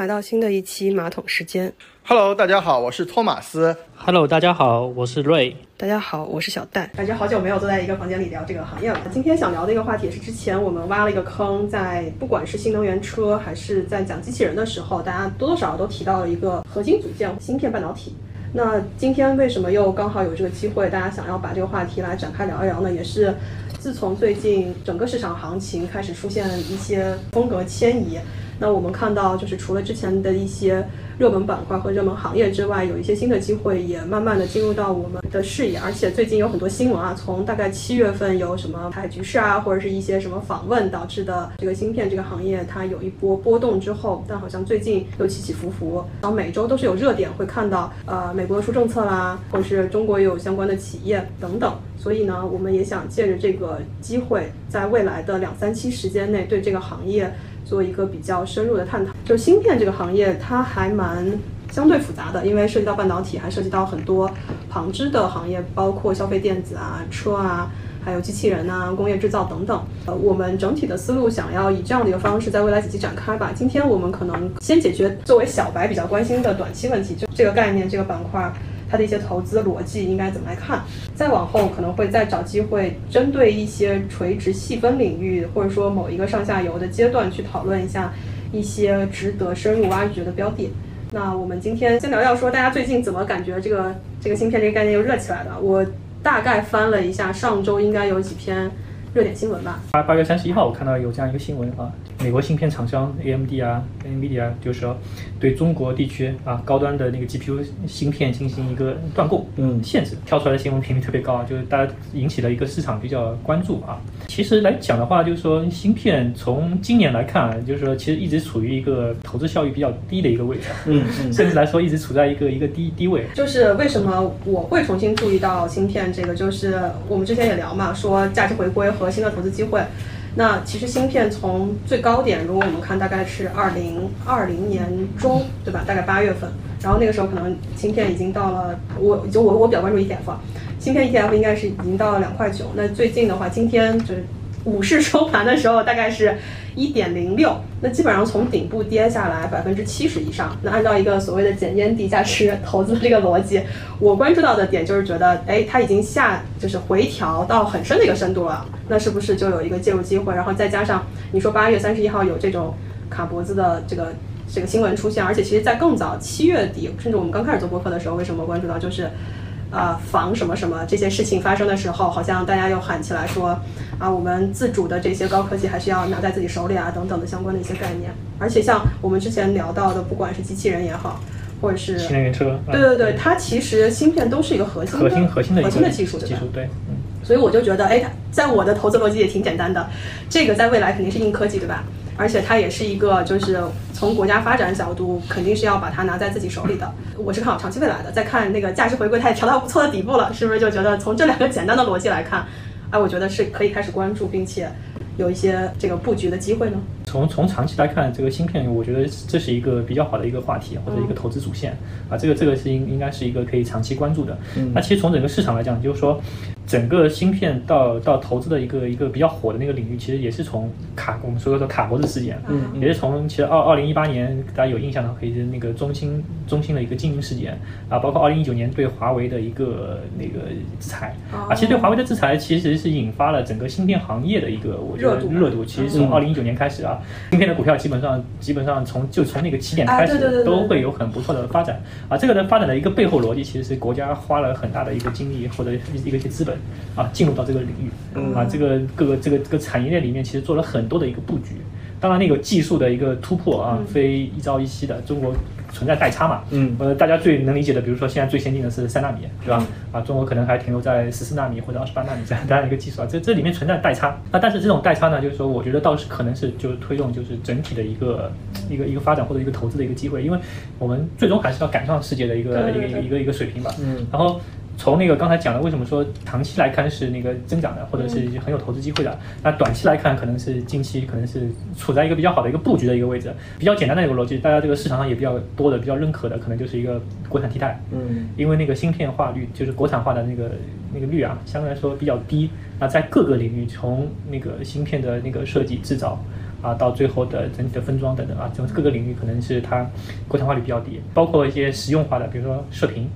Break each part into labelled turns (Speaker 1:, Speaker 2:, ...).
Speaker 1: 来到新的一期马桶时间。
Speaker 2: Hello，大家好，我是托马斯。
Speaker 3: Hello，大家好，我是瑞。
Speaker 1: 大家好，我是小戴。
Speaker 4: 感觉好久没有坐在一个房间里聊这个行业了。今天想聊的一个话题也是之前我们挖了一个坑，在不管是新能源车还是在讲机器人的时候，大家多多少少都提到了一个核心组件——芯片半导体。那今天为什么又刚好有这个机会，大家想要把这个话题来展开聊一聊呢？也是自从最近整个市场行情开始出现一些风格迁移。那我们看到，就是除了之前的一些热门板块和热门行业之外，有一些新的机会也慢慢的进入到我们的视野。而且最近有很多新闻啊，从大概七月份有什么台海局势啊，或者是一些什么访问导致的这个芯片这个行业它有一波波动之后，但好像最近又起起伏伏，然后每周都是有热点会看到，呃，美国出政策啦，或者是中国也有相关的企业等等。所以呢，我们也想借着这个机会，在未来的两三期时间内，对这个行业。做一个比较深入的探讨，就是芯片这个行业，它还蛮相对复杂的，因为涉及到半导体，还涉及到很多旁支的行业，包括消费电子啊、车啊，还有机器人啊、工业制造等等。呃，我们整体的思路想要以这样的一个方式，在未来几期展开吧。今天我们可能先解决作为小白比较关心的短期问题，就这个概念、这个板块。它的一些投资逻辑应该怎么来看？再往后可能会再找机会，针对一些垂直细分领域，或者说某一个上下游的阶段去讨论一下一些值得深入挖掘的标的。那我们今天先聊聊说，大家最近怎么感觉这个这个芯片这个概念又热起来了？我大概翻了一下，上周应该有几篇热点新闻吧。
Speaker 3: 八八月三十一号，我看到有这样一个新闻啊，美国芯片厂商 AMD 啊、NVIDIA 啊，就是说对中国地区啊高端的那个 GPU 芯片进行一个断供，
Speaker 2: 嗯
Speaker 3: 限制。跳出来的新闻频率特别高啊，就是大家引起了一个市场比较关注啊。其实来讲的话，就是说芯片从今年来看啊，就是说其实一直处于一个投资效益比较低的一个位置，
Speaker 2: 嗯嗯
Speaker 3: 甚至来说一直处在一个一个低低位。
Speaker 4: 就是为什么我会重新注意到芯片这个，就是我们之前也聊嘛，说价值回归和新的投资机会。那其实芯片从最高点，如果我们看大概是二零二零年中，对吧？大概八月份，然后那个时候可能芯片已经到了，我就我我比较关注 ETF，芯片 ETF 应该是已经到了两块九。那最近的话，今天就是午市收盘的时候，大概是一点零六，那基本上从顶部跌下来百分之七十以上。那按照一个所谓的捡烟地价值投资的这个逻辑，我关注到的点就是觉得，哎，它已经下就是回调到很深的一个深度了，那是不是就有一个介入机会？然后再加上你说八月三十一号有这种卡脖子的这个这个新闻出现，而且其实在更早七月底，甚至我们刚开始做播客的时候，为什么关注到就是。呃，防什么什么这些事情发生的时候，好像大家又喊起来说，啊，我们自主的这些高科技还是要拿在自己手里啊，等等的相关的一些概念。而且像我们之前聊到的，不管是机器人也好，或者是
Speaker 3: 新能源车，啊
Speaker 4: 对对对，它其实芯片都是一个核心的
Speaker 3: 核心核心的
Speaker 4: 核心的技术，对吧
Speaker 3: 技术？对，嗯。
Speaker 4: 所以我就觉得，哎，它在我的投资逻辑也挺简单的，这个在未来肯定是硬科技，对吧？而且它也是一个，就是从国家发展角度，肯定是要把它拿在自己手里的。我是看好长期未来的。再看那个价值回归，它也调到不错的底部了，是不是就觉得从这两个简单的逻辑来看，哎，我觉得是可以开始关注，并且有一些这个布局的机会呢？
Speaker 3: 从从长期来看，这个芯片，我觉得这是一个比较好的一个话题或者一个投资主线、啊，这个这个是应应该是一个可以长期关注的。
Speaker 2: 嗯
Speaker 3: 那其实从整个市场来讲，就是说，整个芯片到到投资的一个一个比较火的那个领域，其实也是从卡我们说说卡脖子事件，
Speaker 2: 嗯嗯。
Speaker 3: 也是从其实二二零一八年大家有印象的，可以是那个中兴中兴的一个经营事件啊，包括二零一九年对华为的一个那个制裁。啊，其实对华为的制裁其实是引发了整个芯片行业的一个我觉得
Speaker 4: 热度。
Speaker 3: 热度，其实从
Speaker 2: 嗯。
Speaker 3: 二零一九年开始啊，芯片的股票基本上基本上从就从那个起点开始都会有很不错的发展。啊。这个的发展的一个背后逻辑，其实是国家花了很大的一个精力或者一个一些资本啊，进入到这个领域
Speaker 2: 嗯
Speaker 3: 啊，这个各个这个这个产业链里面，其实做了很多的一个布局。当然，那个技术的一个突破啊，非一朝一夕的，中国存在代差嘛。
Speaker 2: 嗯
Speaker 3: 呃，大家最能理解的，比如说现在最先进的是三纳米，对吧？啊，中国可能还停留在十四纳米或者二十八纳米这样这样一个技术啊，这这里面存在代差。那但是这种代差呢，就是说，我觉得倒是可能是就是推动就是整体的一个一个一个发展或者一个投资的一个机会，因为我们最终还是要赶上世界的一个一个一个一个水平吧。
Speaker 2: 嗯
Speaker 3: 然后从那个刚才讲的，为什么说长期来看是那个增长的，或者是很有投资机会的？那短期来看，可能是近期可能是处在一个比较好的一个布局的一个位置。比较简单的一个逻辑，大家这个市场上也比较多的、比较认可的，可能就是一个国产替代。
Speaker 2: 嗯
Speaker 3: 因为那个芯片化率，就是国产化的那个那个率啊，相对来说比较低。那在各个领域，从那个芯片的那个设计制造啊，到最后的整体的分装等等啊，这种各个领域可能是它国产化率比较低，包括一些实用化的，比如说射频。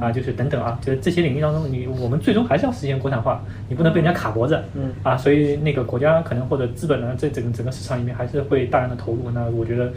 Speaker 3: 啊，就是等等啊，就是这些领域当中，你我们最终还是要实现国产化，你不能被人家卡脖子，
Speaker 2: 嗯
Speaker 3: 啊，所以那个国家可能或者资本呢，在整个整个市场里面还是会大量的投入。那我觉得，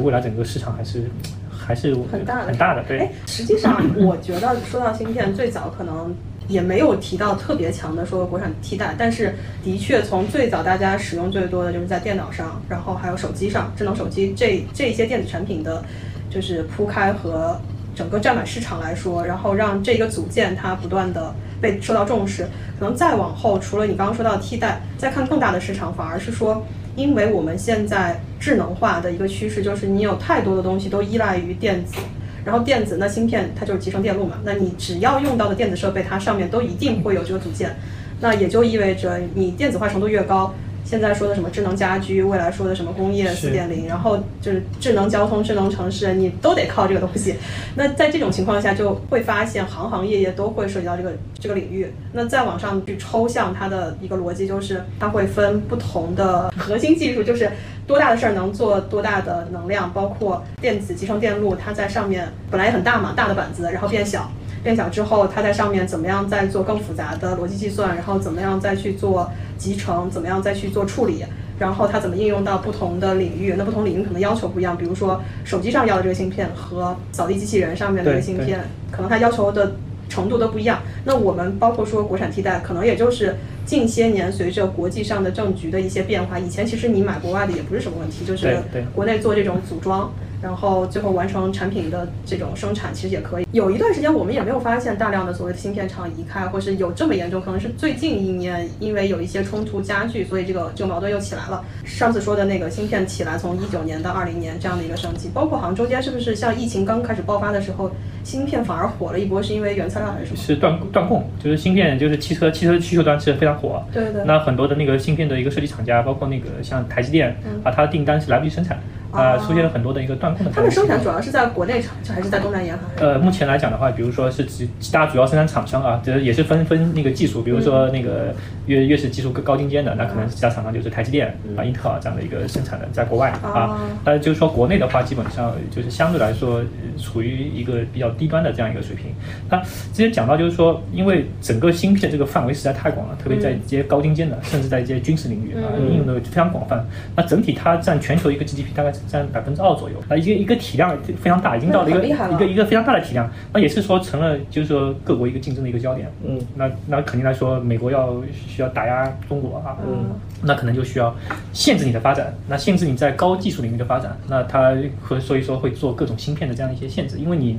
Speaker 3: 未来整个市场还是还是
Speaker 4: 很大的
Speaker 3: 很大的，对
Speaker 4: 哎。，实际上我觉得说到芯片，最早可能也没有提到特别强的说国产替代，但是的确从最早大家使用最多的就是在电脑上，然后还有手机上，智能手机这这些电子产品的，就是铺开和整个占满市场来说，然后让这个组件它不断的被受到重视。可能再往后，除了你刚刚说到替代，再看更大的市场，反而是说，因为我们现在智能化的一个趋势，就是你有太多的东西都依赖于电子。然后电子那芯片它就是集成电路嘛，那你只要用到的电子设备，它上面都一定会有这个组件，那也就意味着你电子化程度越高，现在说的什么智能家居，未来说的什么工业四点零，然后就是智能交通、智能城市，你都得靠这个东西。那在这种情况下，就会发现行行业业都会涉及到这个这个领域。那再往上去抽象它的一个逻辑，就是它会分不同的核心技术，就是多大的事儿能做多大的能量，包括电子集成电路，它在上面本来也很大嘛，大的板子，然后变小。变小之后，它在上面怎么样再做更复杂的逻辑计算，然后怎么样再去做集成，怎么样再去做处理，然后它怎么应用到不同的领域？那不同领域可能要求不一样，比如说手机上要的这个芯片和扫地机器人上面的这个芯片，可能它要求的程度都不一样。那我们包括说国产替代，可能也就是近些年随着国际上的政局的一些变化，以前其实你买国外的也不是什么问题，就是国内做这种组装。然后最后完成产品的这种生产，其实也可以。有一段时间我们也没有发现大量的所谓的芯片厂移开，或是有这么严重，可能是最近一年因为有一些冲突加剧，所以这个这个矛盾又起来了。上次说的那个芯片起来，从一九年到二零年这样的一个升级，包括好像中间是不是像疫情刚开始爆发的时候，芯片反而火了一波，是因为原材料还是什么？
Speaker 3: 是断断供，就是芯片，就是汽车汽车需求端是非常火。
Speaker 4: 对对对
Speaker 3: 那很多的那个芯片的一个设计厂家，包括那个像台积电
Speaker 4: 嗯
Speaker 3: 啊，它的订单是来不及生产，啊，
Speaker 4: 哦
Speaker 3: 出现了很多的一个断供的
Speaker 4: 他们生产主要是在国内产，还是在东南沿海？
Speaker 3: 呃，目前来讲的话，比如说是几几大主要生产厂商啊，这也是分分那个技术，比如说那个越越是技术更高精尖的，那可能其他厂商就是台积电啊、英特尔这样的一个生产的，在国外
Speaker 4: 哦
Speaker 3: 啊。但是就是说国内的话，基本上就是相对来说呃处于一个比较低端的这样一个水平。那之前讲到就是说，因为整个芯片这个范围实在太广了，特别在一些高精尖的，甚至在一些军事领域啊，
Speaker 4: 嗯
Speaker 3: 应用的非常广泛。那整体它占全球一个 GDP 大概是占百分之二左右，啊一个一个体量非常大，已经到了一个一个一个非常大的体量，那也是说成了就是说各国一个竞争的一个焦点。
Speaker 2: 嗯，
Speaker 3: 那那肯定来说，美国要需要打压中国啊，
Speaker 4: 嗯
Speaker 3: 那可能就需要限制你的发展，那限制你在高技术领域的发展，那它会所以说会做各种芯片的这样一些限制，因为你。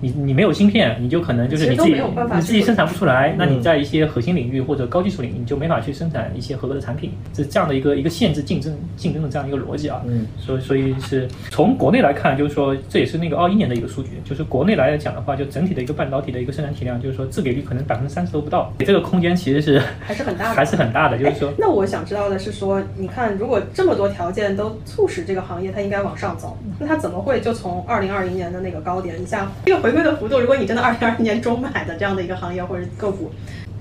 Speaker 3: 你你没有芯片，你就可能就是你自己
Speaker 4: 没有办法
Speaker 3: 你自己生产不出来，那
Speaker 2: 嗯
Speaker 3: 你在一些核心领域或者高技术领域，你就没法去生产一些合格的产品，是这样的一个一个限制竞争竞争的这样一个逻辑啊。
Speaker 2: 嗯，
Speaker 3: 所以所以是从国内来看，就是说这也是那个二一年的一个数据，就是国内来讲的话，就整体的一个半导体的一个生产体量，就是说自给率可能百分之三十都不到，这个空间其实是
Speaker 4: 还是很大的
Speaker 3: 还是很大的，就是说
Speaker 4: 哎。那我想知道的是说，你看，如果这么多条件都促使这个行业它应该往上走，那它怎么会就从二零二零年的那个高点一下这个回归的幅度？如果你真的二零二零年中买的这样的一个行业或者个股，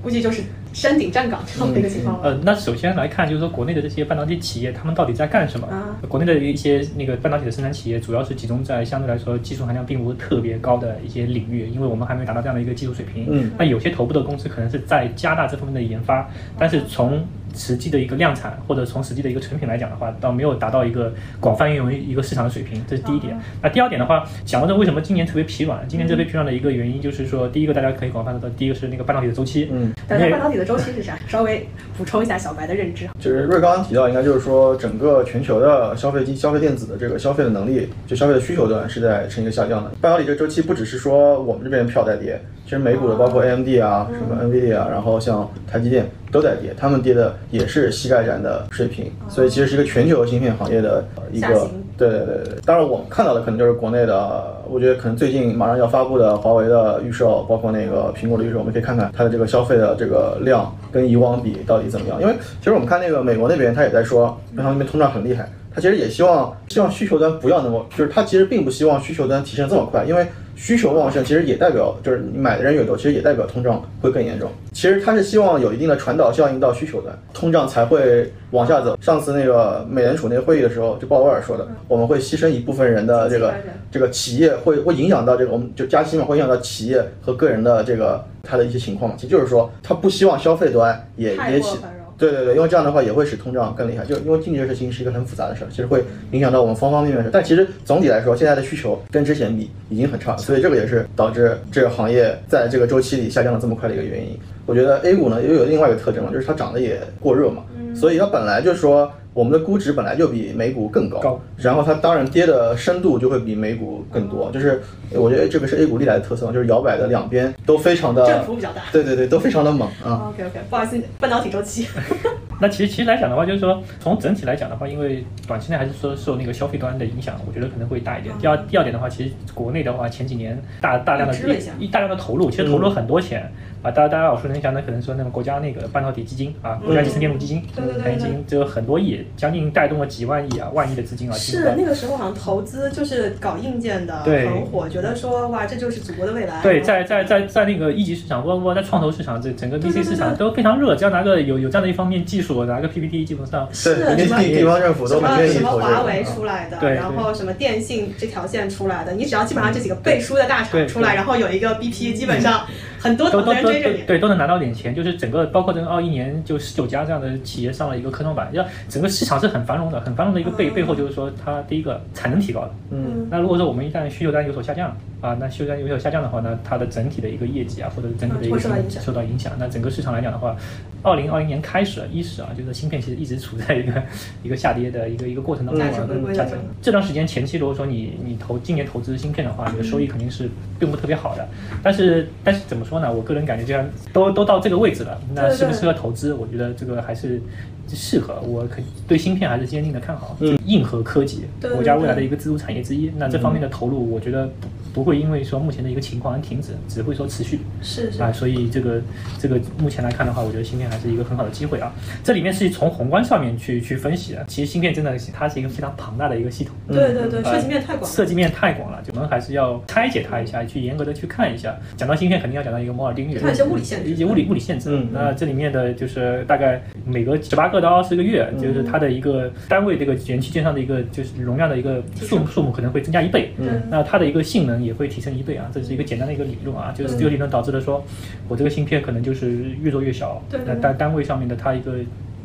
Speaker 4: 估计就是山顶站岗这样的一个情况了。
Speaker 3: 呃，那首先来看，就是说国内的这些半导体企业，他们到底在干什么？
Speaker 4: 啊
Speaker 3: 国内的一些那个半导体的生产企业，主要是集中在相对来说技术含量并不是特别高的一些领域，因为我们还没达到这样的一个技术水平。
Speaker 2: 嗯
Speaker 3: 那有些头部的公司可能是在加大这方面的研发，但是从实际的一个量产或者从实际的一个成品来讲的话，倒没有达到一个广泛应用于一个市场的水平，这是第一点。那第二点的话，讲到这为什么今年特别疲软？今年特别疲软的一个原因就是说，第一个大家可以广泛的，第一个是那个半导体的周期。
Speaker 2: 嗯，
Speaker 4: 但半导体的周期是啥？稍微补充一下小白的认知。
Speaker 2: 就是瑞刚刚提到，应该就是说整个全球的消费机、消费电子的这个消费的能力，就消费的需求端是在呈一个下降的。半导体这个周期不只是说我们这边票在跌，其实美股的包括 AMD 啊、什么 NVIDIA 啊，然后像台积电都在跌，他们跌的也是膝盖斩的水平，所以其实是一个全球芯片行业的呃一个。对对对对，当然我们看到的可能就是国内的，我觉得可能最近马上要发布的华为的预售，包括那个苹果的预售，我们可以看看它的这个消费的这个量跟以往比到底怎么样。因为其实我们看那个美国那边，他也在说，他们那边通胀很厉害，他其实也希望希望需求端不要那么，就是他其实并不希望需求端提升这么快，因为需求旺盛其实也代表就是你买的人越多，其实也代表通胀会更严重。其实他是希望有一定的传导效应到需求端，通胀才会往下走。上次那个美联储那个会议的时候，就鲍威尔说的，我们会牺牲一部分人的这个这个企业会会影响到这个我们就加息嘛，会影响到企业和个人的这个他的一些情况嘛。其实就是说，他不希望消费端也也起。对对对，因为这样的话也会使通胀更厉害，就因为经济这事情是一个很复杂的事儿，其实会影响到我们方方面面的。但其实总体来说，现在的需求跟之前比已经很差了，所以这个也是导致这个行业在这个周期里下降的这么快的一个原因。我觉得 A 股呢又有另外一个特征了，就是它涨得也过热嘛，所以它本来就是说。我们的估值本来就比美股更高，高然后它当然跌的深度就会比美股更多。就是我觉得这个是 A 股历来的特色，就是摇摆的两边都非常的
Speaker 4: 振幅比较大。
Speaker 2: 对对对，都非常的猛啊。
Speaker 4: OK OK，不好意思，半导体周期。
Speaker 3: 那其实其实来讲的话，就是说从整体来讲的话，因为短期内还是说受那个消费端的影响，我觉得可能会大一点。第二第二点的话，其实国内的话前几年大大量的一大量的投入，其实投入了很多钱。啊，大家大家耳熟能详的，可能说那个国家那个半导体基金啊，国家集成电路基金，
Speaker 4: 对对对，
Speaker 3: 已经就很多亿，将近带动了几万亿啊，万亿的资金啊。
Speaker 4: 是那个时候好像投资就是搞硬件的很火，觉得说哇，这就是祖国的未来。
Speaker 3: 对，在在在在那个一级市场，包括在创投市场，这整个 VC 市场都非常热。只要拿个有有这样的一方面技术，拿个 PPT，基本上
Speaker 2: 是什么地方政府都很愿意
Speaker 4: 什么华为出来的，然后什么电信这条线出来的，你只要基本上这几个背书的大厂出来，然后有一个 BP，基本上。很多
Speaker 3: 都都都
Speaker 4: 对
Speaker 3: 对都能拿到点钱，就是整个包括这个二一年就十九家这样的企业上了一个科创板，要整个市场是很繁荣的，很繁荣的一个背背后就是说它第一个产能提高了，嗯，那如果说我们一旦需求端有所下降啊，那需求端有所下降的话，那它的整体的一个业绩啊或者整体的一个受到影响，那整个市场来讲的话，二零二零年开始一是啊，就是芯片其实一直处在一个 一个下跌的一个一个过程当中啊，下降。这段时间前期如果说你你投今年投资芯片的话，你的收益肯定是并不特别好的，但是但是怎么说呢？我个人感觉。这样都都到这个位置了，那适不适合投资？我觉得这个还是适合。我可对芯片还是坚定的看好，硬核科技，国家未来的一个支柱产业之一。那这方面的投入，我觉得。不会因为说目前的一个情况而停止，只会说持续。
Speaker 4: 是是
Speaker 3: 啊，所以这个这个目前来看的话，我觉得芯片还是一个很好的机会啊。这里面是从宏观上面去去分析的。其实芯片真的它是一个非常庞大的一个系统。
Speaker 4: 对对对，涉及面太广。
Speaker 3: 涉及面太广了，我们还是要拆解它一下，去严格的去看一下。讲到芯片，肯定要讲到一个摩尔定律，
Speaker 4: 看一些物理限制，
Speaker 3: 一些物理物理限制。那这里面的就是大概每隔十八个到二十个月，就是它的一个单位这个元器件上的一个就是容量的一个数数目可能会增加一倍。嗯，那它的一个性能也会提升一倍。啊，这是一个简单的一个理论啊，就是这个理论导致了说，我这个芯片可能就是越做越小，那单单位上面的它一个。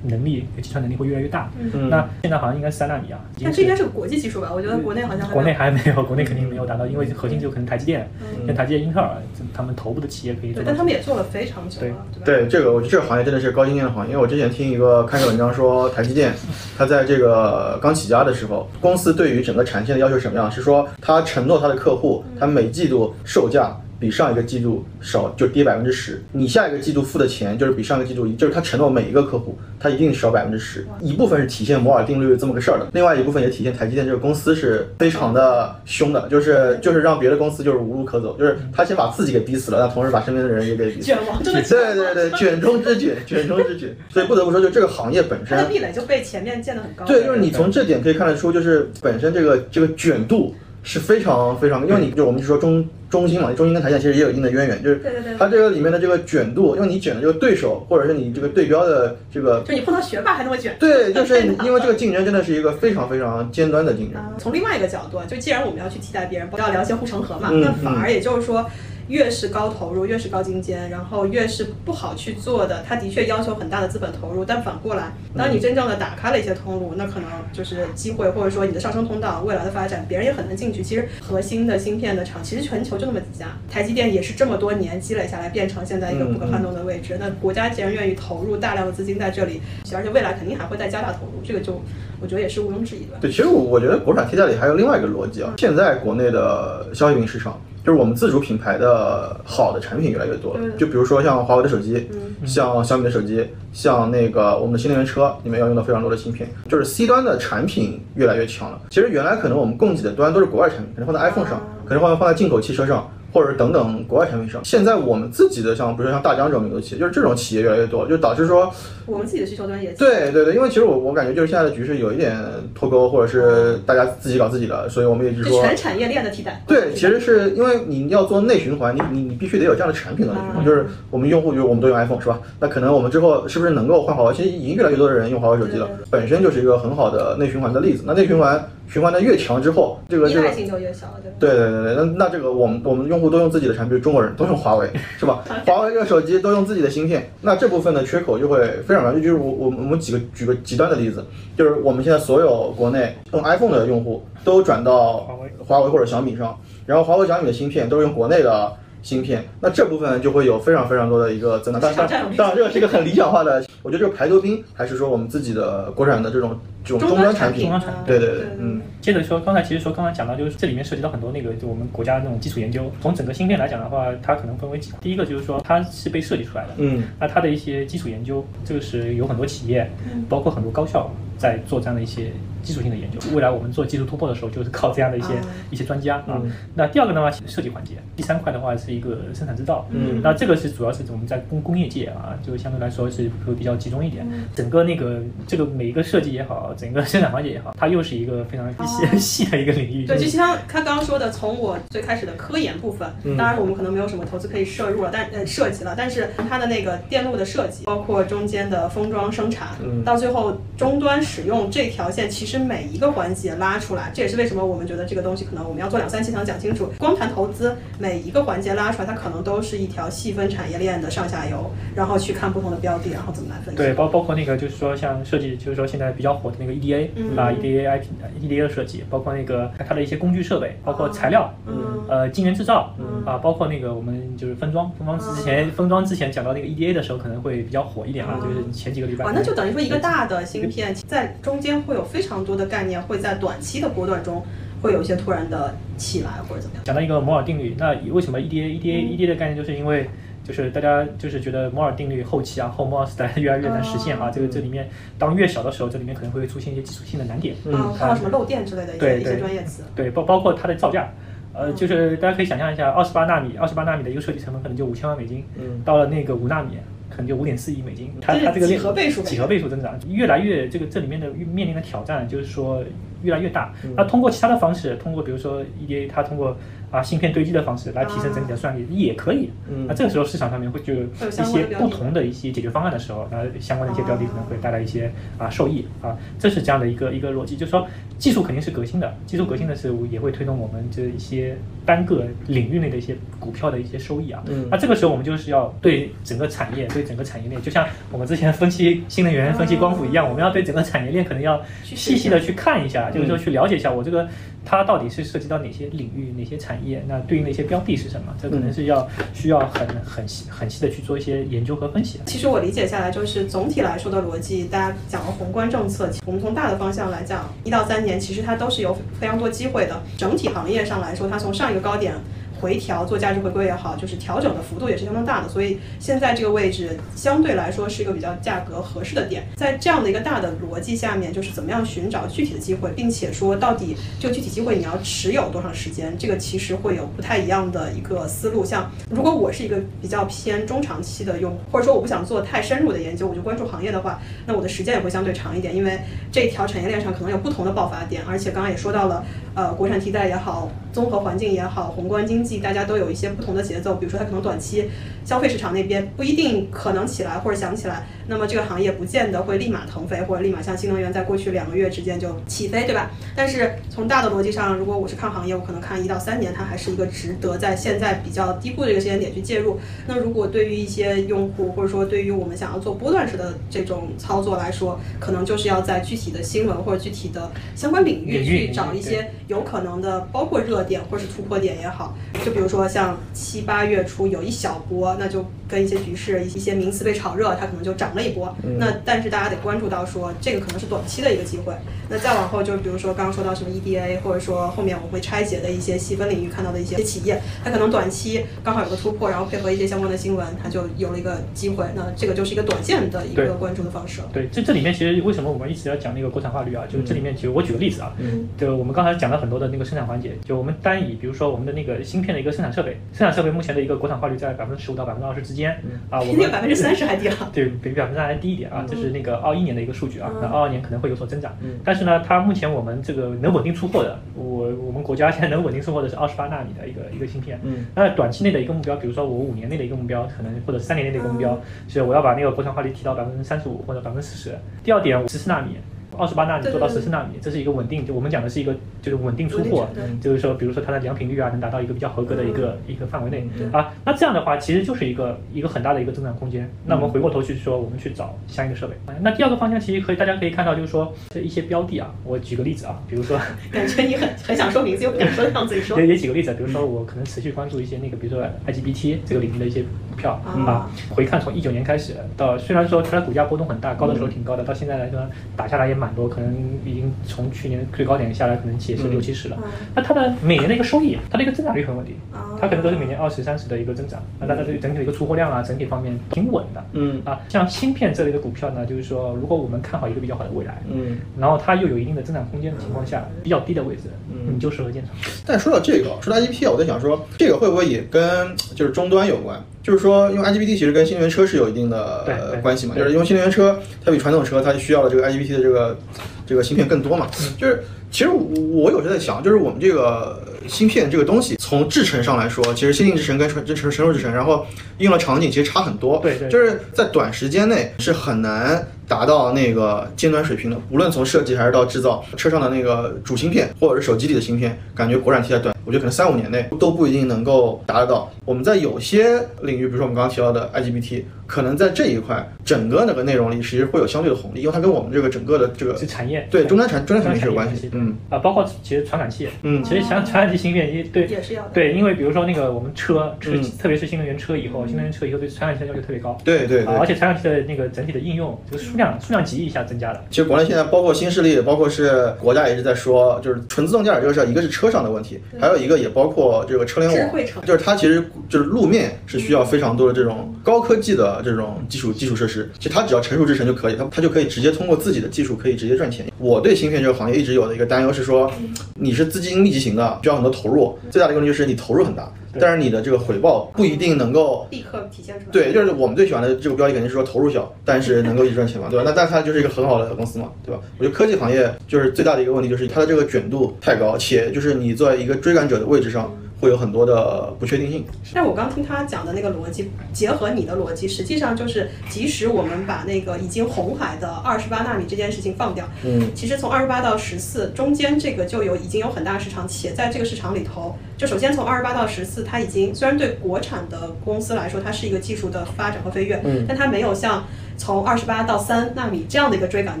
Speaker 3: 能力计算能力会越来越大。嗯，那现在好像应该是三纳米啊。
Speaker 4: 但这应该是个国际技术吧？我觉得国内好像
Speaker 3: 国内还没有，国内肯定没有达到，因为核心就可能台积电，像台积电、英特尔，他们头部的企业可以。
Speaker 4: 对，但他们也做了非常久了，
Speaker 2: 对对，这个我觉得这个行业真的是高精尖的行业。因为我之前听一个看一个文章说，台积电它在这个刚起家的时候，公司对于整个产线的要求什么样？是说它承诺它的客户，它每季度售价。比上一个季度少就跌百分之十，你下一个季度付的钱就是比上个季度，就是他承诺每一个客户，他一定少百分之十。一部分是体现摩尔定律这么个事儿的，另外一部分也体现台积电这个公司是非常的凶的，就是就是让别的公司就是无路可走，就是他先把自己给逼死了，那同时把身边的人也给逼死。
Speaker 4: 卷王，对
Speaker 2: 对对，卷中之卷，卷中之卷。所以不得不说，就这个行业本身，
Speaker 4: 它的壁垒就被前面建得很高。
Speaker 2: 对，就是你从这点可以看得出，就是本身这个这个卷度。是非常非常，因为你就我们就说中中心嘛，中心跟台下其实也有一定的渊源，就是它这个里面的这个卷度，因为你卷的这个对手或者是你这个对标的这个，
Speaker 4: 就你碰到学霸还那么卷，
Speaker 2: 对，就是 因为这个竞争真的是一个非常非常尖端的竞争。
Speaker 4: 从另外一个角度，就既然我们要去替代别人，不要聊一些护城河嘛，那反而也就是说。越是高投入，越是高精尖，然后越是不好去做的，它的确要求很大的资本投入。但反过来，当你真正的打开了一些通路，那可能就是机会，或者说你的上升通道，未来的发展，别人也很难进去。其实核心的芯片的厂，其实全球就那么几家，台积电也是这么多年积累下来，变成现在一个不可撼动的位置。那国家既然愿意投入大量的资金在这里，而且未来肯定还会再加大投入，这个就我觉得也是毋庸置疑的。
Speaker 2: 对，其实我我觉得国产替代里还有另外一个逻辑啊，现在国内的消费品市场。就是我们自主品牌的好的产品越来越多了，就比如说像华为的手机，像小米的手机，像那个我们的新能源车里面要用到非常多的芯片，就是 C 端的产品越来越强了。其实原来可能我们供给的端都是国外产品，可能放在 iPhone 上，可能放在放在进口汽车上。或者等等国外产品上。现在我们自己的像比如说像大疆这种民族企业，就是这种企业越来越多，就导致说，
Speaker 4: 我们自己的需求端也
Speaker 2: 对对对，因为其实我我感觉就是现在的局势有一点脱钩，或者是大家自己搞自己的，所以我们也就是说。
Speaker 4: 全产业链的替代。
Speaker 2: 对，其实是因为你要做内循环，你你你必须得有这样的产品的内循环，就是我们用户，就是我们都用 iPhone 是吧？那可能我们之后是不是能够换华为？其实已经越来越多的人用华为手机了本身就是一个很好的内循环的例子。那内循环循环的越强之后，这个这个
Speaker 4: 依赖性就越小了，对吧？
Speaker 2: 对对对对，那那这个我们我们用户都用自己的产品，中国人都用华为是吧？华为这个手机都用自己的芯片，那这部分的缺口就会非常大。就就是我我我们几个举个极端的例子，就是我们现在所有国内用 iPhone 的用户都转到
Speaker 3: 华为
Speaker 2: 华为或者小米上，然后华为、小米的芯片都是用国内的。芯片，那这部分就会有非常非常多的一个增长。当然，当然，这个是一个很理想化的。我觉得这个排头兵，还是说我们自己的国产的这种这种
Speaker 4: 终
Speaker 2: 终端产品
Speaker 3: 终端产品，
Speaker 2: 对对对，嗯。
Speaker 3: 接着说，刚才其实说刚才讲到，就是这里面涉及到很多那个就我们国家那种基础研究。从整个芯片来讲的话，它可能分为几块。第一个就是说它是被设计出来的，
Speaker 2: 嗯，
Speaker 3: 那它的一些基础研究，这个是有很多企业，包括很多高校在做这样的一些基础性的研究。未来我们做技术突破的时候，就是靠这样的一些、
Speaker 4: 啊
Speaker 3: 一些专家啊
Speaker 2: 嗯。
Speaker 3: 那第二个的话，设计环节；第三块的话是一个生产制造。
Speaker 2: 嗯
Speaker 3: 那这个是主要是我们在工工业界啊，就相对来说是会比较集中一点。整个那个这个每一个设计也好，整个生产环节也好，它又是一个非常细、
Speaker 4: 哦
Speaker 3: 细的一个领域。
Speaker 4: 对，就像他刚刚说的，从我最开始的科研部分，
Speaker 2: 嗯
Speaker 4: 当然我们可能没有什么投资可以摄入了，但呃涉及了，但是它的那个电路的设计，包括中间的封装生产，
Speaker 2: 嗯
Speaker 4: 到最后终端使用这条线，其实每一个环节拉出来，这也是为什么我们觉得这个东西可能我们要做两三期才能讲清楚。光谈投资，每一个环节拉出来，它可能都是一条细分产业链的上下游，然后去看不同的标的，然后怎么来分析。
Speaker 3: 对，包包括那个就是说像设计，就是说现在比较火的那个 EDA、
Speaker 4: 嗯
Speaker 3: 啊，EDA IP EDA 的设计，包括那个它的一些工具设备，包括材料，
Speaker 4: 嗯
Speaker 3: 呃，晶圆制造，
Speaker 4: 嗯
Speaker 3: 啊，包括那个我们就是封装，封装之前封装之前讲到那个 EDA 的时候，可能会比较火一点啊，
Speaker 4: 嗯
Speaker 3: 就是前几个礼拜。
Speaker 4: 啊，那就等于说一个大的芯片在中间会有非常多的概念，会在短期的波段中会有一些突然的起来或者怎么样。
Speaker 3: 讲到一个摩尔定律，那为什么 E EDA EDA EDA 的概念，就是因为就是大家就是觉得摩尔定律后期啊，后摩尔时代越来越难实现啊，这个这里面当越小的时候，这里面可能会出现一些基础性的难点。
Speaker 4: 嗯，看到什么漏电之类的一些一些
Speaker 3: 对对
Speaker 4: 专业词。
Speaker 3: 对，包包括它的造价，呃，
Speaker 4: 嗯
Speaker 3: 就是大家可以想象一下，二十八纳米，二十八纳米的一个设计成本可能就五千万美金，
Speaker 2: 嗯
Speaker 3: 到了那个五纳米。可能就五点四亿美金，它它这个
Speaker 4: 几何倍数
Speaker 3: 几何倍数增长，越来越这个这里面的面临的挑战就是说越来越大。
Speaker 2: 嗯。
Speaker 3: 那通过其他的方式，通过比如说 EDA，它通过啊芯片堆积的方式来提升整体的算力也可以。
Speaker 2: 嗯
Speaker 3: 那这个时候市场上面会就有一些不同的一些解决方案的时候，那相关的一些标的可能会带来一些啊受益啊，这是这样的一个一个逻辑，就是说技术肯定是革新的，技术革新的是也会推动我们这一些单个领域内的一些股票的一些收益啊。
Speaker 2: 嗯
Speaker 3: 那这个时候我们就是要对整个产业，对整个产业链，就像我们之前分析新能源、分析光伏一样，我们要对整个产业链可能要细细的去看一下，就是说
Speaker 2: 嗯
Speaker 3: 去了解一下我这个它到底是涉及到哪些领域、哪些产业，那对应的一些标的是什么，这可能是要需要很很细很细的去做一些研究和分析。
Speaker 4: 其实我理解下来，就是总体来说的逻辑，大家讲了宏观政策，我们从大的方向来讲，一到三年其实它都是有非常多机会的。整体行业上来说，它从上一个高点回调做价值回归也好，就是调整的幅度也是相当大的，所以现在这个位置相对来说是一个比较价格合适的点。在这样的一个大的逻辑下面，就是怎么样寻找具体的机会，并且说到底这个具体机会你要持有多长时间，这个其实会有不太一样的一个思路。像如果我是一个比较偏中长期的用户，或者说我不想做太深入的研究，我就关注行业的话，那我的时间也会相对长一点，因为这条产业链上可能有不同的爆发点，而且刚刚也说到了，呃，国产替代也好，综合环境也好，宏观经济大家都有一些不同的节奏，比如说它可能短期消费市场那边不一定可能起来或者想起来，那么这个行业不见得会立马腾飞，或者立马像新能源在过去两个月之间就起飞，对吧？但是从大的逻辑上，如果我是看行业，我可能看一到三年，它还是一个值得在现在比较低估的一个时间点去介入。那如果对于一些用户，或者说对于我们想要做波段式的这种操作来说，可能就是要在具体的新闻或者具体的相关领域去找一些有可能的，包括热点或是突破点也好。就比如说像七八月初有一小波，那就跟一些局势、一些名词被炒热，它可能就涨了一波。那但是大家得关注到说，这个可能是短期的一个机会。那再往后，就比如说刚刚说到什么 EDA，或者说后面我们会拆解的一些细分领域看到的一些企业，它可能短期刚好有个突破，然后配合一些相关的新闻，它就有了一个机会。那这个就是一个短线的一个关注的方式了。
Speaker 3: 对，这这里面其实为什么我们一直要讲那个国产化率啊？就是这里面，其实我举个例子啊，
Speaker 2: 嗯
Speaker 3: 就我们刚才讲了很多的那个生产环节，就我们们单以比如说我们的那个芯片的一个生产设备，生产设备目前的一个国产化率在百分之十五到百分之二十之间啊，我们
Speaker 4: 比那个百分之三十还低了。
Speaker 3: 对，比百分之三还低一点啊，这是那个二一年的一个数据啊，
Speaker 4: 嗯。
Speaker 3: 那二二年可能会有所增长。
Speaker 2: 嗯，
Speaker 3: 但是呢，它目前我们这个能稳定出货的，我我们国家现在能稳定出货的是二十八纳米的一个一个芯片，
Speaker 2: 嗯，
Speaker 3: 那短期内的一个目标，比如说我五年内的一个目标，可能或者三年内的一个目标，是我要把那个国产化率提到百分之三十五或者百分之四十。第二点，十四纳米。二十八纳米做到十四纳米，这是一个稳定，就我们讲的是一个就是稳定出货就是说，比如说它的良品率啊，能达到一个比较合格的一个、一个范围内
Speaker 4: 对。
Speaker 3: 啊。那这样的话，其实就是一个一个很大的一个增长空间。那我们回过头去说，我们去找相应的设备。那第二个方向，其实可以大家可以看到，就是说这一些标的啊，我举个例子啊，比如说
Speaker 4: 感觉你很很想说名字，又不敢说的样子，你说。
Speaker 3: 也也举个例子，比如说我可能持续关注一些那个，比如说 IGBT 这个领域的一些股票
Speaker 4: 啊
Speaker 3: 啊，回看从一九年开始到，虽然说它的股价波动很大，高的时候挺高的，到现在来说打下来也蛮多，可能已经从去年最高点下来，可能也是六七十了
Speaker 4: 嗯。
Speaker 3: 那它的每年的一个收益，它的一个增长率很稳定
Speaker 4: 啊，
Speaker 3: 它可能都是每年二十三十的一个增长，那它的整体的一个出货量啊，整体方面挺稳的。
Speaker 2: 嗯
Speaker 3: 啊，像芯片这类的股票呢，就是说，如果我们看好一个比较好的未来，
Speaker 2: 嗯。
Speaker 3: 然后它又有一定的增长空间的情况下，比较低的位置，
Speaker 2: 嗯
Speaker 3: 你就适合建仓。
Speaker 2: 但说到这个，说到 IGBT，我在想说，这个会不会也跟就是终端有关？就是说，因为 IGBT 其实跟新能源车是有一定的关系嘛，就是因为新能源车它比传统车它需要的这个 IGBT 的这个这个芯片更多嘛。
Speaker 3: 嗯
Speaker 2: 就是其实我我有时候在想，就是我们这个芯片这个东西，从制程上来说，其实先进制程跟成成成熟制程，然后应用的场景其实差很多。
Speaker 3: 对对
Speaker 2: 就是在短时间内是很难达到那个尖端水平的，无论从设计还是到制造，车上的那个主芯片或者是手机里的芯片，感觉国产替代短，我觉得可能三五年内都不一定能够达得到。我们在有些领域，比如说我们刚刚提到的 IGBT，可能在这一块整个那个内容里，其实会有相对的红利，因为它跟我们这个整个的这个
Speaker 3: 产业
Speaker 2: 对终端产终端产业是有关系。嗯
Speaker 3: 啊，包括其实传感器，
Speaker 2: 嗯
Speaker 3: 其实传传感器芯片也对
Speaker 4: 也是要的
Speaker 3: 对，因为比如说那个我们车车
Speaker 2: 嗯，
Speaker 3: 特别是新能源车以后，新能源车以后对传感器的要求特别高，
Speaker 2: 对对对
Speaker 3: 啊，而。且传感器的那个整体的应用，这个数量数量级一下增加了。
Speaker 2: 其实国内现在包括新势力，包括是国家也一直在说，就是纯自动驾驶这个事儿，一个是车上的问题，还有一个也包括这个车联网。就是它其实就是路面是需要非常多的这种高科技的这种基础基础设施，其实它只要成熟制成就可以，它它就可以直接通过自己的技术可以直接赚钱。我对芯片这个行业一直有的一个担忧是说，你是资金密集型的，需要很多投入，最大的一个问题就是你投入很大，但是你的这个回报不一定能够
Speaker 4: 立刻体现出来。
Speaker 2: 对，就是我们最喜欢的这个标题肯定是说投入小，但是能够一直赚钱嘛，对吧？那但它就是一个很好的公司嘛，对吧？我觉得科技行业就是最大的一个问题就是它的这个卷度太高，且就是你在一个追赶者的位置上会有很多的不确定性。
Speaker 4: 但我刚听他讲的那个逻辑，结合你的逻辑，实际上就是，即使我们把那个已经红海的二十八纳米这件事情放掉，
Speaker 2: 嗯，
Speaker 4: 其实从二十八到十四中间这个就有已经有很大市场，且在这个市场里头，就首先从二十八到十四，它已经虽然对国产的公司来说，它是一个技术的发展和飞跃，
Speaker 2: 嗯
Speaker 4: 但它没有像从二十八到三纳米这样的一个追赶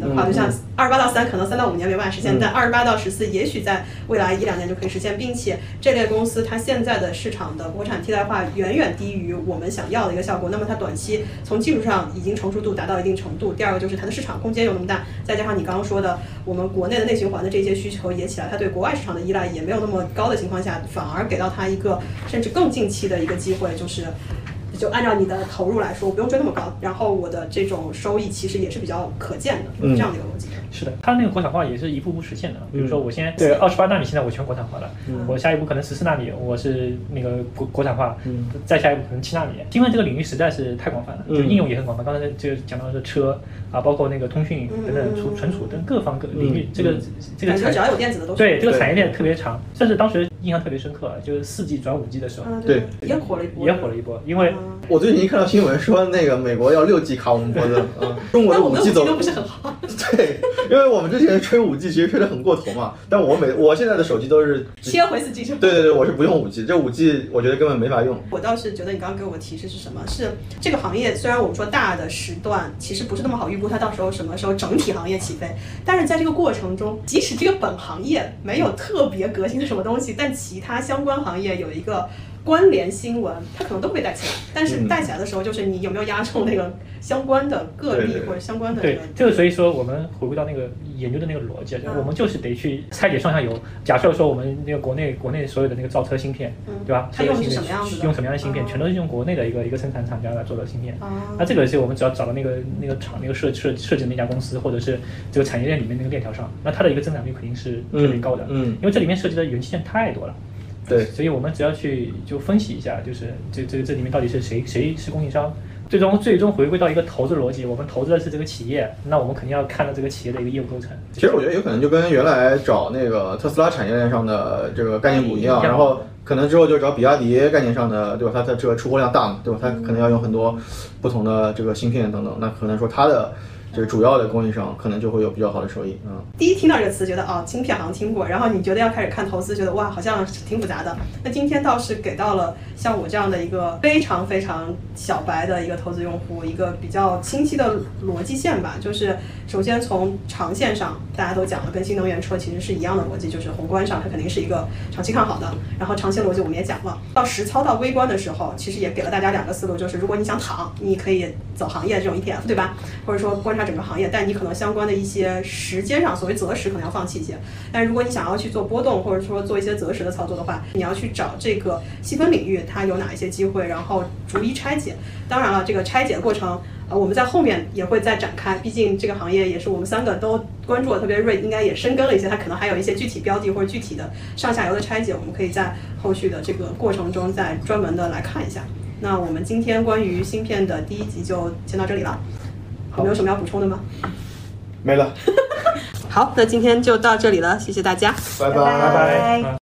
Speaker 4: 的跨度，
Speaker 2: 嗯
Speaker 4: 像二十八到三可能三到五年没办法实现，
Speaker 2: 嗯
Speaker 4: 但二十八到十四也许在未来一两年就可以实现，并且这类公司它现在的市场的国产替代化远远低于我们想要的一个效果，那么它短期从技术上已经成熟度达到一定程度。第二个就是它的市场空间有那么大，再加上你刚刚说的我们国内的内循环的这些需求也起来，它对国外市场的依赖也没有那么高的情况下，反而给到它一个甚至更近期的一个机会，就是。就按照你的投入来说，我不用追那么高，然后我的这种收益其实也是比较可见的，
Speaker 2: 嗯
Speaker 4: 这样的一个逻辑。
Speaker 3: 是的，它那个国产化也是一步步实现的。比如
Speaker 2: 嗯
Speaker 3: 说，我现在对二十八纳米，现在我全国产化了，我下一步可能十四纳米，我是那个国国产化，
Speaker 2: 嗯
Speaker 3: 再下一步可能七纳米。因为这个领域实在是太广泛了，
Speaker 2: 嗯
Speaker 3: 就应用也很广泛。刚才就讲到的车啊，包括那个通讯等等存储等各方各领域
Speaker 2: 嗯，
Speaker 3: 这个这个
Speaker 4: 只要有电子的都是。
Speaker 3: 对这个产业链特别长，甚至当时印象特别深刻，就是四 G 转五 G 的时候
Speaker 4: 嗯，
Speaker 2: 对
Speaker 4: 也火了一波，
Speaker 3: 也火了一波，因为
Speaker 4: 嗯
Speaker 2: 我最近一看到新闻说那个美国要六 G 卡我们脖子，嗯，中国的五
Speaker 4: 但我们
Speaker 2: G 走
Speaker 4: 都不是很好。
Speaker 2: 对，因为我们之前吹五 G 其实吹得很过头嘛，但我每我现在的手机都是
Speaker 4: 切回四 G 是吧？
Speaker 2: 对对对，我是不用五 G，这五 G 我觉得根本没法用。
Speaker 4: 我倒是觉得你刚刚给我提示是什么？是这个行业虽然我们说大的时段其实不是那么好预估它到时候什么时候整体行业起飞，但是在这个过程中，即使这个本行业没有特别革新的什么东西，但其他相关行业有一个。关联新闻，它可能都会带起来，但是
Speaker 2: 嗯
Speaker 4: 带起来的时候，就是你有没有压中那个相关的个例或者相关的
Speaker 3: 对
Speaker 4: 个，
Speaker 3: 这个所以说我们回归到那个研究的那个逻辑，我们就是得去拆解上下游。假设说我们那个国内国内所有的那个造车芯片，
Speaker 4: 嗯
Speaker 3: 对吧？
Speaker 4: 它用的是什么样子的
Speaker 3: 用什么样的芯片，
Speaker 4: 嗯
Speaker 3: 全都是用国内的一个一个生产厂家来做的芯片。
Speaker 4: 啊
Speaker 3: 那这个是我们只要找到那个那个厂那个设设设计的那家公司，或者是这个产业链里面那个链条上，那它的一个增长率肯定是特别高的。因为这里面涉及的元器件太多了。
Speaker 2: 对
Speaker 3: 所以我们只要去就分析一下，就是这这这里面到底是谁谁是供应商。最终最终回归到一个投资逻辑，我们投资的是这个企业，那我们肯定要看到这个企业的一个业务构成。
Speaker 2: 其实我觉得有可能就跟原来找那个特斯拉产业链上的这个概念股一样，然后可能之后就找比亚迪概念上的，对吧？它它这个出货量大嘛，对吧？它可能要用很多不同的这个芯片等等，那可能说它的这个主要的供应商可能就会有比较好的收益，嗯。
Speaker 4: 第一听到这个词，觉得哦，芯片好像听过，然后你觉得要开始看投资，觉得哇，好像挺复杂的。那今天倒是给到了像我这样的一个非常非常小白的一个投资用户，一个比较清晰的逻辑线吧。就是首先从长线上，大家都讲了，跟新能源车其实是一样的逻辑，就是宏观上它肯定是一个长期看好的，然后长期逻辑我们也讲了。到实操到微观的时候，其实也给了大家两个思路，就是如果你想躺，你可以走行业这种 ETF，对吧？或者说观察整个行业，但你可能相关的一些时间上，所谓择时可能要放弃一些。但如果你想要去做波动，或者说做一些择时的操作的话，你要去找这个细分领域它有哪一些机会，然后逐一拆解。当然了，这个拆解的过程。呃，我们在后面也会再展开，毕竟这个行业也是我们三个都关注的特别锐，应该也深耕了一些，它可能还有一些具体标的或者具体的上下游的拆解，我们可以在后续的这个过程中再专门的来看一下。那我们今天关于芯片的第一集就先到这里了，有没有什么要补充的吗？
Speaker 2: 没了，
Speaker 4: 好，那今天就到这里了，谢谢大家，
Speaker 2: 拜
Speaker 4: 拜。
Speaker 3: 拜拜。嗯